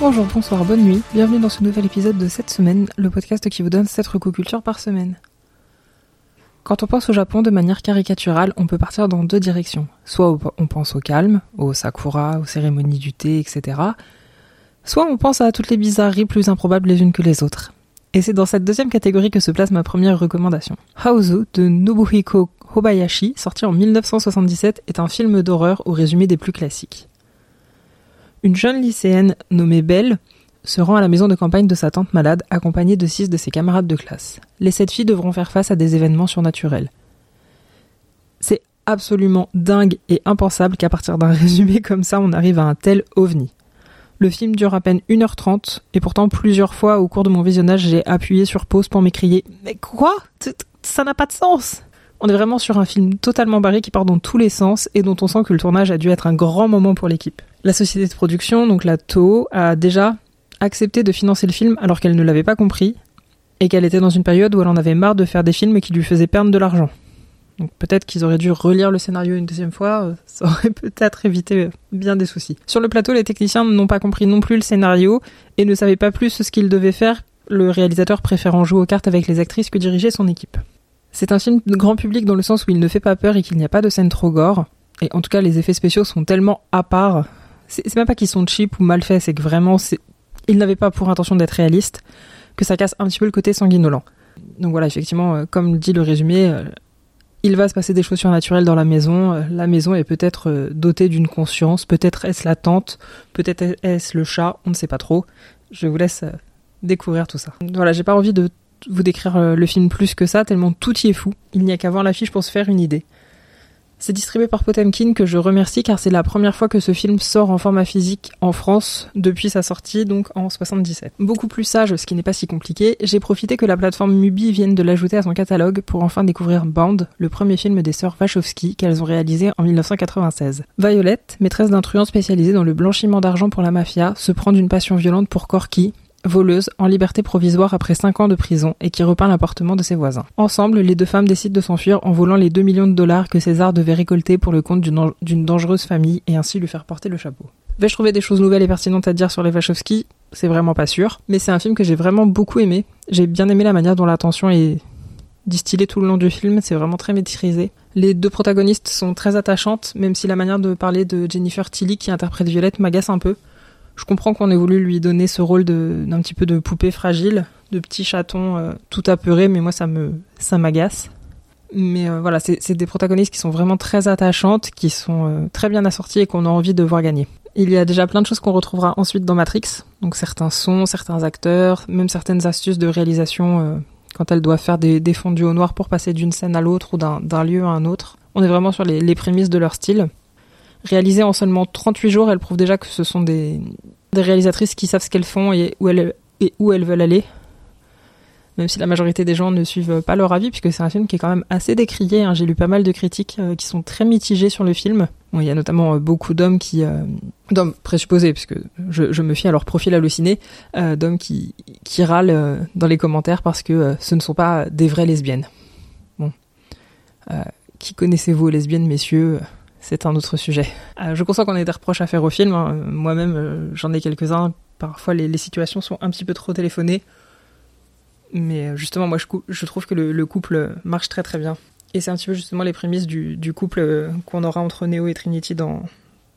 Bonjour, bonsoir, bonne nuit, bienvenue dans ce nouvel épisode de cette semaine, le podcast qui vous donne 7 recocultures par semaine. Quand on pense au Japon de manière caricaturale, on peut partir dans deux directions. Soit on pense au calme, au sakura, aux cérémonies du thé, etc. Soit on pense à toutes les bizarreries plus improbables les unes que les autres. Et c'est dans cette deuxième catégorie que se place ma première recommandation. Haozu de Nobuhiko Hobayashi, sorti en 1977, est un film d'horreur au résumé des plus classiques. Une jeune lycéenne nommée Belle se rend à la maison de campagne de sa tante malade accompagnée de six de ses camarades de classe. Les sept filles devront faire face à des événements surnaturels. C'est absolument dingue et impensable qu'à partir d'un résumé comme ça on arrive à un tel ovni. Le film dure à peine 1h30 et pourtant plusieurs fois au cours de mon visionnage j'ai appuyé sur pause pour m'écrier Mais quoi? Ça n'a pas de sens On est vraiment sur un film totalement barré qui part dans tous les sens et dont on sent que le tournage a dû être un grand moment pour l'équipe. La société de production, donc la Toho, a déjà accepté de financer le film alors qu'elle ne l'avait pas compris et qu'elle était dans une période où elle en avait marre de faire des films qui lui faisaient perdre de l'argent. Donc peut-être qu'ils auraient dû relire le scénario une deuxième fois, euh, ça aurait peut-être évité euh, bien des soucis. Sur le plateau, les techniciens n'ont pas compris non plus le scénario et ne savaient pas plus ce qu'ils devaient faire, le réalisateur préférant jouer aux cartes avec les actrices que diriger son équipe. C'est un film grand public dans le sens où il ne fait pas peur et qu'il n'y a pas de scène trop gore. Et en tout cas, les effets spéciaux sont tellement à part. C'est même pas qu'ils sont cheap ou mal faits, c'est que vraiment, ils n'avaient pas pour intention d'être réalistes, que ça casse un petit peu le côté sanguinolent. Donc voilà, effectivement, euh, comme dit le résumé, il va se passer des choses surnaturelles dans la maison. Euh, la maison est peut-être euh, dotée d'une conscience. Peut-être est-ce la tante. Peut-être est-ce le chat. On ne sait pas trop. Je vous laisse euh, découvrir tout ça. Voilà, j'ai pas envie de vous décrire le film plus que ça, tellement tout y est fou. Il n'y a qu'à voir l'affiche pour se faire une idée. C'est distribué par Potemkin que je remercie car c'est la première fois que ce film sort en format physique en France depuis sa sortie donc en 77. Beaucoup plus sage, ce qui n'est pas si compliqué, j'ai profité que la plateforme Mubi vienne de l'ajouter à son catalogue pour enfin découvrir Band, le premier film des sœurs Wachowski qu'elles ont réalisé en 1996. Violette, maîtresse d'un truand spécialisé dans le blanchiment d'argent pour la mafia, se prend d'une passion violente pour Corky, voleuse, en liberté provisoire après 5 ans de prison et qui repeint l'appartement de ses voisins. Ensemble, les deux femmes décident de s'enfuir en volant les 2 millions de dollars que César devait récolter pour le compte d'une dangereuse famille et ainsi lui faire porter le chapeau. Vais-je trouver des choses nouvelles et pertinentes à dire sur les Wachowski? C'est vraiment pas sûr, mais c'est un film que j'ai vraiment beaucoup aimé. J'ai bien aimé la manière dont l'attention est distillée tout le long du film, c'est vraiment très maîtrisé. Les deux protagonistes sont très attachantes, même si la manière de parler de Jennifer Tilly qui interprète Violette m'agace un peu. Je comprends qu'on ait voulu lui donner ce rôle d'un petit peu de poupée fragile, de petit chaton euh, tout apeuré, mais moi ça me ça m'agace. Mais euh, voilà, c'est des protagonistes qui sont vraiment très attachantes, qui sont euh, très bien assorties et qu'on a envie de voir gagner. Il y a déjà plein de choses qu'on retrouvera ensuite dans Matrix, donc certains sons, certains acteurs, même certaines astuces de réalisation quand elle doit faire des, des fondus au noir pour passer d'une scène à l'autre ou d'un lieu à un autre. On est vraiment sur les, les prémices de leur style. Réalisées en seulement 38 jours, elles prouvent déjà que ce sont des, réalisatrices qui savent ce qu'elles font et où elles, veulent aller. Même si la majorité des gens ne suivent pas leur avis, puisque c'est un film qui est quand même assez décrié. Hein. J'ai lu pas mal de critiques euh, qui sont très mitigées sur le film. Il y a notamment euh, beaucoup d'hommes qui, euh, d'hommes présupposés, puisque je, me fie à leur profil halluciné, d'hommes qui, qui râlent dans les commentaires parce que ce ne sont pas des vraies lesbiennes. Bon, qui connaissez-vous lesbiennes, messieurs c'est un autre sujet. Euh, je conçois qu'on ait des reproches à faire au film. Hein. Moi-même, euh, j'en ai quelques-uns. Parfois, les, situations sont un petit peu trop téléphonées. Mais euh, justement, moi, je, trouve que le, couple marche très très bien. Et c'est un petit peu justement les prémices du, couple qu'on aura entre Neo et Trinity dans,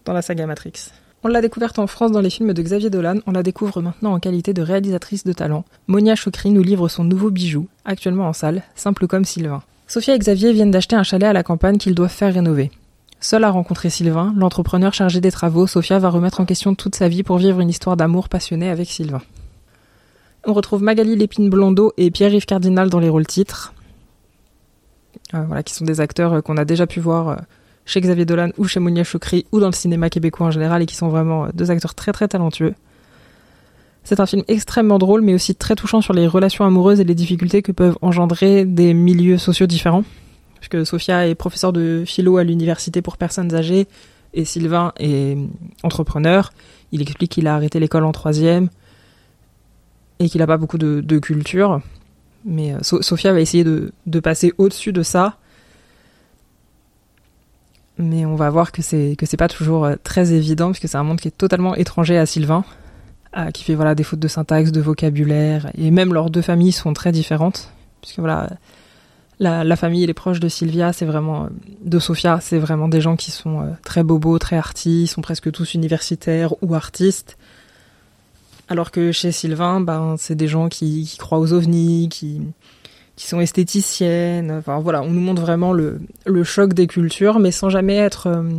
dans la saga Matrix. On l'a découverte en France dans les films de Xavier Dolan, on la découvre maintenant en qualité de réalisatrice de talent. Monia Chokri nous livre son nouveau bijou, actuellement en salle, simple comme Sylvain. Sophia et Xavier viennent d'acheter un chalet à la campagne qu'ils doivent faire rénover. Seule à rencontrer Sylvain, l'entrepreneur chargé des travaux, Sophia va remettre en question toute sa vie pour vivre une histoire d'amour passionnée avec Sylvain. On retrouve Magali Lépine Blondeau et Pierre-Yves Cardinal dans les rôles titres. Euh, voilà, qui sont des acteurs euh, qu'on a déjà pu voir euh, chez Xavier Dolan ou chez Monia Chokri ou dans le cinéma québécois en général et qui sont vraiment deux acteurs très très talentueux. C'est un film extrêmement drôle mais aussi très touchant sur les relations amoureuses et les difficultés que peuvent engendrer des milieux sociaux différents puisque Sophia est professeure de philo à l'université pour personnes âgées et Sylvain est entrepreneur. Il explique qu'il a arrêté l'école en troisième et qu'il n'a pas beaucoup de, culture. Mais euh, Sophia va essayer de, passer au-dessus de ça. Mais on va voir que c'est pas toujours euh, très évident puisque c'est un monde qui est totalement étranger à Sylvain. qui fait des fautes de syntaxe, de vocabulaire, et même leurs deux familles sont très différentes, la, famille et les proches de Sylvia, c'est vraiment de Sofia, c'est vraiment des gens qui sont euh, très bobos, très artis, sont presque tous universitaires ou artistes. Alors que chez Sylvain, ben c'est des gens qui, croient aux ovnis, qui sont esthéticiennes. Enfin voilà, on nous montre vraiment le, le choc des cultures, mais sans jamais être euh,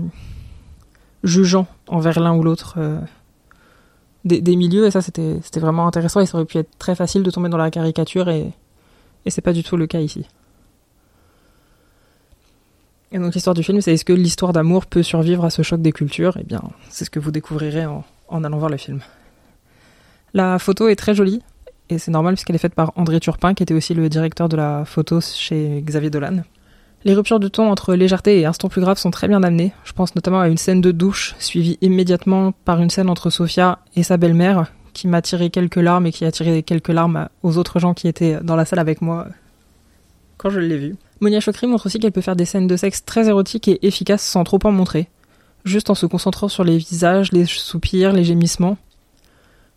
jugeant envers l'un ou l'autre des, milieux, et ça c'était vraiment intéressant, et ça aurait pu être très facile de tomber dans la caricature, et, et c'est pas du tout le cas ici. Et donc l'histoire du film, c'est est-ce que l'histoire d'amour peut survivre à ce choc des cultures? Eh bien, c'est ce que vous découvrirez en, allant voir le film. La photo est très jolie, et c'est normal puisqu'elle est faite par André Turpin, qui était aussi le directeur de la photo chez Xavier Dolan. Les ruptures de ton entre légèreté et instant plus grave sont très bien amenées. Je pense notamment à une scène de douche, suivie immédiatement par une scène entre Sophia et sa belle-mère, qui m'a tiré quelques larmes et qui a tiré quelques larmes aux autres gens qui étaient dans la salle avec moi quand je l'ai. Monia Chokri montre aussi qu'elle peut faire des scènes de sexe très érotiques et efficaces sans trop en montrer, juste en se concentrant sur les visages, les soupirs, les gémissements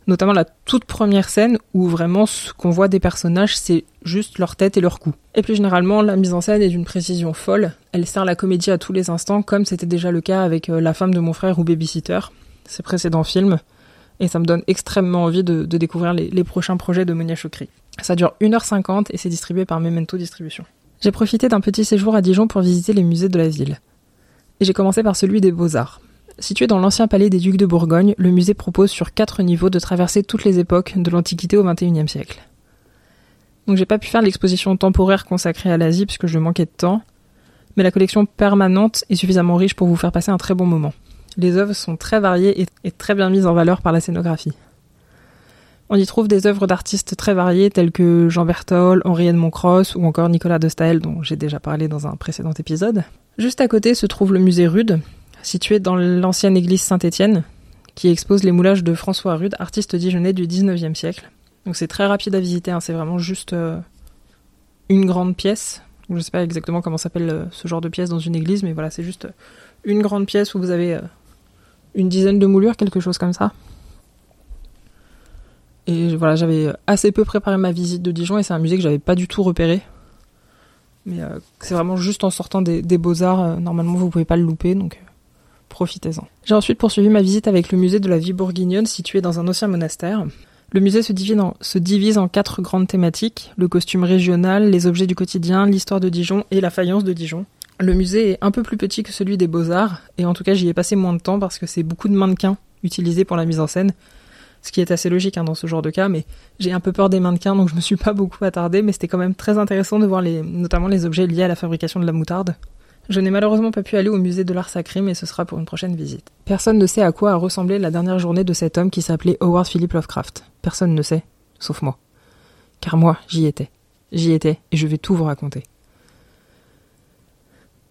notamment la toute première scène où vraiment ce qu'on voit des personnages, c'est juste leur tête et leur cou. Et plus généralement, la mise en scène est d'une précision folle. Elle sert la comédie à tous les instants, comme c'était déjà le cas avec euh, La femme de mon frère ou Babysitter, ses précédents films. Et ça me donne extrêmement envie de, découvrir les, prochains projets de Monia Chokri. Ça dure 1h50 et c'est distribué par Memento Distribution. J'ai profité d'un petit séjour à Dijon pour visiter les musées de la ville. Et j'ai commencé par celui des beaux-arts. Situé dans l'ancien palais des ducs de Bourgogne, le musée propose sur quatre niveaux de traverser toutes les époques de l'Antiquité au XXIe siècle. Donc j'ai pas pu faire l'exposition temporaire consacrée à l'Asie puisque je manquais de temps, mais la collection permanente est suffisamment riche pour vous faire passer un très bon moment. Les œuvres sont très variées et, très bien mises en valeur par la scénographie. On y trouve des œuvres d'artistes très variés tels que Jean Berthold, Henri Edmond ou encore Nicolas de Staël dont j'ai déjà parlé dans un précédent épisode. Juste à côté se trouve le musée Rude, situé dans l'ancienne église Saint-Étienne, qui expose les moulages de François Rude, artiste dijonnais du 19e siècle. Donc c'est très rapide à visiter, hein. c'est vraiment juste euh, une grande pièce. Je ne sais pas exactement comment s'appelle euh, ce genre de pièce dans une église, mais voilà, c'est juste euh, une grande pièce où vous avez une dizaine de moulures, quelque chose comme ça. Et voilà, j'avais assez peu préparé ma visite de Dijon et c'est un musée que j'avais pas du tout repéré. Mais c'est vraiment juste en sortant des, des beaux-arts, normalement vous pouvez pas le louper, donc profitez-en. J'ai ensuite poursuivi ma visite avec le musée de la vie bourguignonne situé dans un ancien monastère. Le musée se divise, en, se divise en quatre grandes thématiques, le costume régional, les objets du quotidien, l'histoire de Dijon et la faïence de Dijon. Le musée est un peu plus petit que celui des beaux-arts, et en tout cas j'y ai passé moins de temps parce que c'est beaucoup de mannequins utilisés pour la mise en scène, ce qui est assez logique hein, dans ce genre de cas, mais j'ai un peu peur des mannequins donc je me suis pas beaucoup attardé, mais c'était quand même très intéressant de voir notamment les objets liés à la fabrication de la moutarde. Je n'ai malheureusement pas pu aller au musée de l'art sacré, mais ce sera pour une prochaine visite. Personne ne sait à quoi a ressemblé la dernière journée de cet homme qui s'appelait Howard Philip Lovecraft. Personne ne sait, sauf moi. Car moi, j'y étais. J'y étais, et je vais tout vous raconter.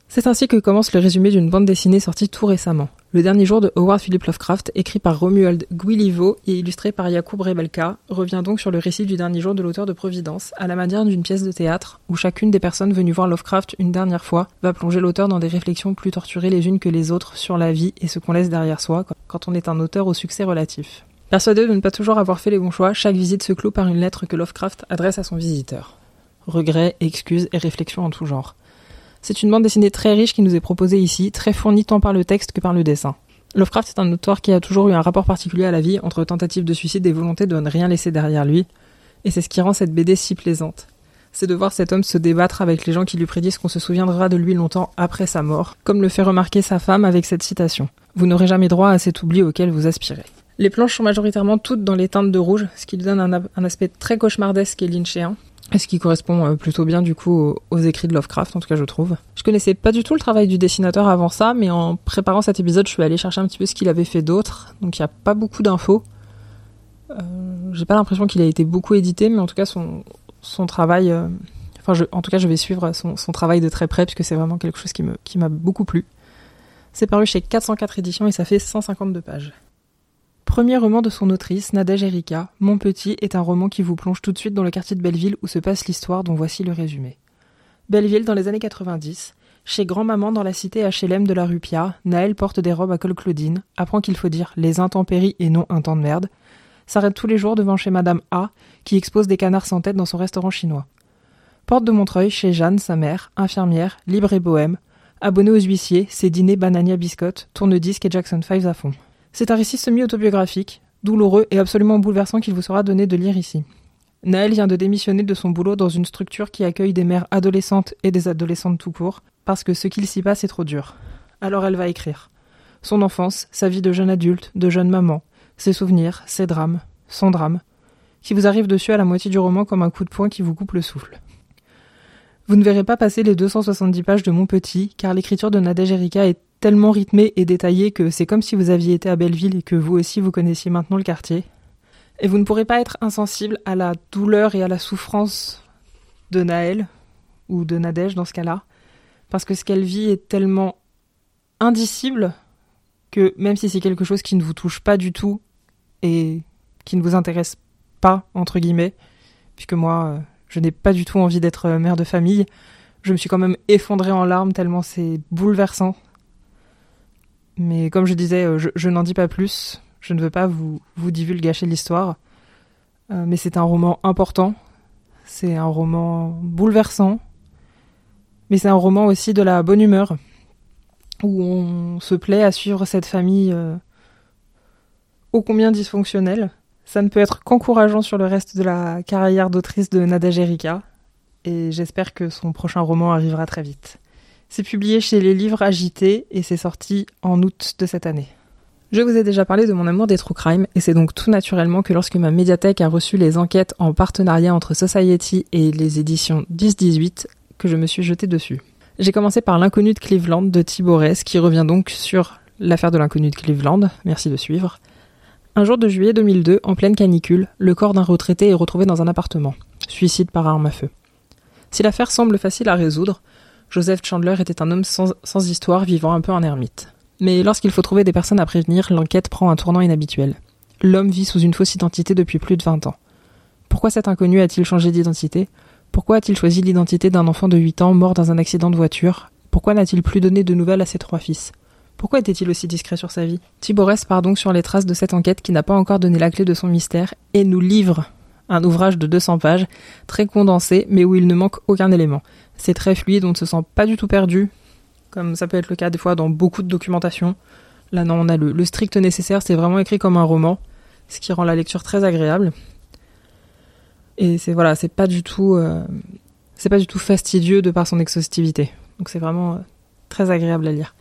C'est ainsi que commence le résumé d'une bande dessinée sortie tout récemment. Le dernier jour de Howard Philip Lovecraft, écrit par Romuald Guilivo et illustré par Jakub Rebelka, revient donc sur le récit du dernier jour de l'auteur de Providence, à la manière d'une pièce de théâtre, où chacune des personnes venues voir Lovecraft une dernière fois va plonger l'auteur dans des réflexions plus torturées les unes que les autres sur la vie et ce qu'on laisse derrière soi quand on est un auteur au succès relatif. Persuadé de ne pas toujours avoir fait les bons choix, chaque visite se clôt par une lettre que Lovecraft adresse à son visiteur. Regrets, excuses et réflexions en tout genre. C'est une bande dessinée très riche qui nous est proposée ici, très fournie tant par le texte que par le dessin. Lovecraft est un auteur qui a toujours eu un rapport particulier à la vie entre tentative de suicide et volonté de ne rien laisser derrière lui, et c'est ce qui rend cette BD si plaisante. C'est de voir cet homme se débattre avec les gens qui lui prédisent qu'on se souviendra de lui longtemps après sa mort, comme le fait remarquer sa femme avec cette citation. Vous n'aurez jamais droit à cet oubli auquel vous aspirez. Les planches sont majoritairement toutes dans les teintes de rouge, ce qui lui donne un, aspect très cauchemardesque et lynchéen, ce qui correspond euh, plutôt bien du coup aux, écrits de Lovecraft, en tout cas je trouve. Je connaissais pas du tout le travail du dessinateur avant ça, mais en préparant cet épisode, je suis allée chercher un petit peu ce qu'il avait fait d'autre, donc il n'y a pas beaucoup d'infos. Euh, J'ai pas l'impression qu'il a été beaucoup édité, mais en tout cas son, travail, euh, enfin je, en tout cas je vais suivre son, travail de très près, puisque c'est vraiment quelque chose qui m'a beaucoup plu. C'est paru chez 404 éditions et ça fait 152 pages. Premier roman de son autrice, Nadège Erika, Mon Petit est un roman qui vous plonge tout de suite dans le quartier de Belleville où se passe l'histoire dont voici le résumé. Belleville dans les années 90. Chez grand-maman dans la cité HLM de la rue Pia, Naël porte des robes à col Claudine, apprend qu'il faut dire les intempéries et non un temps de merde. s'arrête tous les jours devant chez Madame A, qui expose des canards sans tête dans son restaurant chinois. Porte de Montreuil chez Jeanne, sa mère, infirmière, libre et bohème, abonnée aux huissiers, ses dîners banania biscotte, tourne-disque et Jackson 5 à fond. C'est un récit semi-autobiographique, douloureux et absolument bouleversant qu'il vous sera donné de lire ici. Naël vient de démissionner de son boulot dans une structure qui accueille des mères adolescentes et des adolescentes tout court, parce que ce qu'il s'y passe est trop dur. Alors elle va écrire. Son enfance, sa vie de jeune adulte, de jeune maman, ses souvenirs, ses drames, son drame, qui vous arrive dessus à la moitié du roman comme un coup de poing qui vous coupe le souffle. Vous ne verrez pas passer les 270 pages de Mon Petit, car l'écriture de Nadège Erika est tellement rythmée et détaillée que c'est comme si vous aviez été à Belleville et que vous aussi vous connaissiez maintenant le quartier. Et vous ne pourrez pas être insensible à la douleur et à la souffrance de Naël, ou de Nadège dans ce cas-là, parce que ce qu'elle vit est tellement indicible que même si c'est quelque chose qui ne vous touche pas du tout et qui ne vous intéresse pas, entre guillemets, puisque moi, euh, je n'ai pas du tout envie d'être euh, mère de famille, je me suis quand même effondrée en larmes tellement c'est bouleversant. Mais comme je disais, euh, je, n'en dis pas plus, je ne veux pas vous, vous divulgacher l'histoire, mais c'est un roman important, c'est un roman bouleversant, mais c'est un roman aussi de la bonne humeur, où on se plaît à suivre cette famille euh, ô combien dysfonctionnelle. Ça ne peut être qu'encourageant sur le reste de la carrière d'autrice de Nada Erika, et j'espère que son prochain roman arrivera très vite. C'est publié chez les livres agités et c'est sorti en août de cette année. Je vous ai déjà parlé de mon amour des true crime et c'est donc tout naturellement que lorsque ma médiathèque a reçu les enquêtes en partenariat entre Society et les éditions 10-18 que je me suis jetée dessus. J'ai commencé par L'inconnu de Cleveland de Thibault qui revient donc sur l'affaire de l'inconnu de Cleveland. Merci de suivre. Un jour de juillet 2002, en pleine canicule, le corps d'un retraité est retrouvé dans un appartement. Suicide par arme à feu. Si l'affaire semble facile à résoudre, Joseph Chandler était un homme sans, histoire vivant un peu en ermite. Mais lorsqu'il faut trouver des personnes à prévenir, l'enquête prend un tournant inhabituel. L'homme vit sous une fausse identité depuis plus de 20 ans. Pourquoi cet inconnu a-t-il changé d'identité? Pourquoi a-t-il choisi l'identité d'un enfant de 8 ans mort dans un accident de voiture? Pourquoi n'a-t-il plus donné de nouvelles à ses trois fils? Pourquoi était-il aussi discret sur sa vie? Thibaurès part donc sur les traces de cette enquête qui n'a pas encore donné la clé de son mystère et nous livre un ouvrage de 200 pages, très condensé, mais où il ne manque aucun élément. C'est très fluide, on ne se sent pas du tout perdu, comme ça peut être le cas des fois dans beaucoup de documentation. Là non, on a le, strict nécessaire, c'est vraiment écrit comme un roman, ce qui rend la lecture très agréable. Et c'est voilà, c'est pas du tout, euh, c'est pas du tout fastidieux de par son exhaustivité. Donc c'est vraiment euh, très agréable à lire.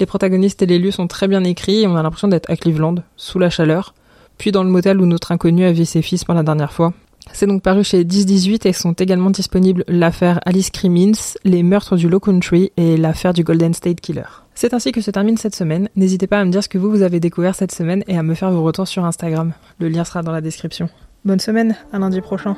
Les protagonistes et les lieux sont très bien écrits et on a l'impression d'être à Cleveland, sous la chaleur, puis dans le motel où notre inconnu a vu ses fils pour la dernière fois. C'est donc paru chez 10-18 et sont également disponibles l'affaire Alice Crimmins, les meurtres du Low Country et l'affaire du Golden State Killer. C'est ainsi que se termine cette semaine. N'hésitez pas à me dire ce que vous, vous avez découvert cette semaine et à me faire vos retours sur Instagram. Le lien sera dans la description. Bonne semaine, à lundi prochain.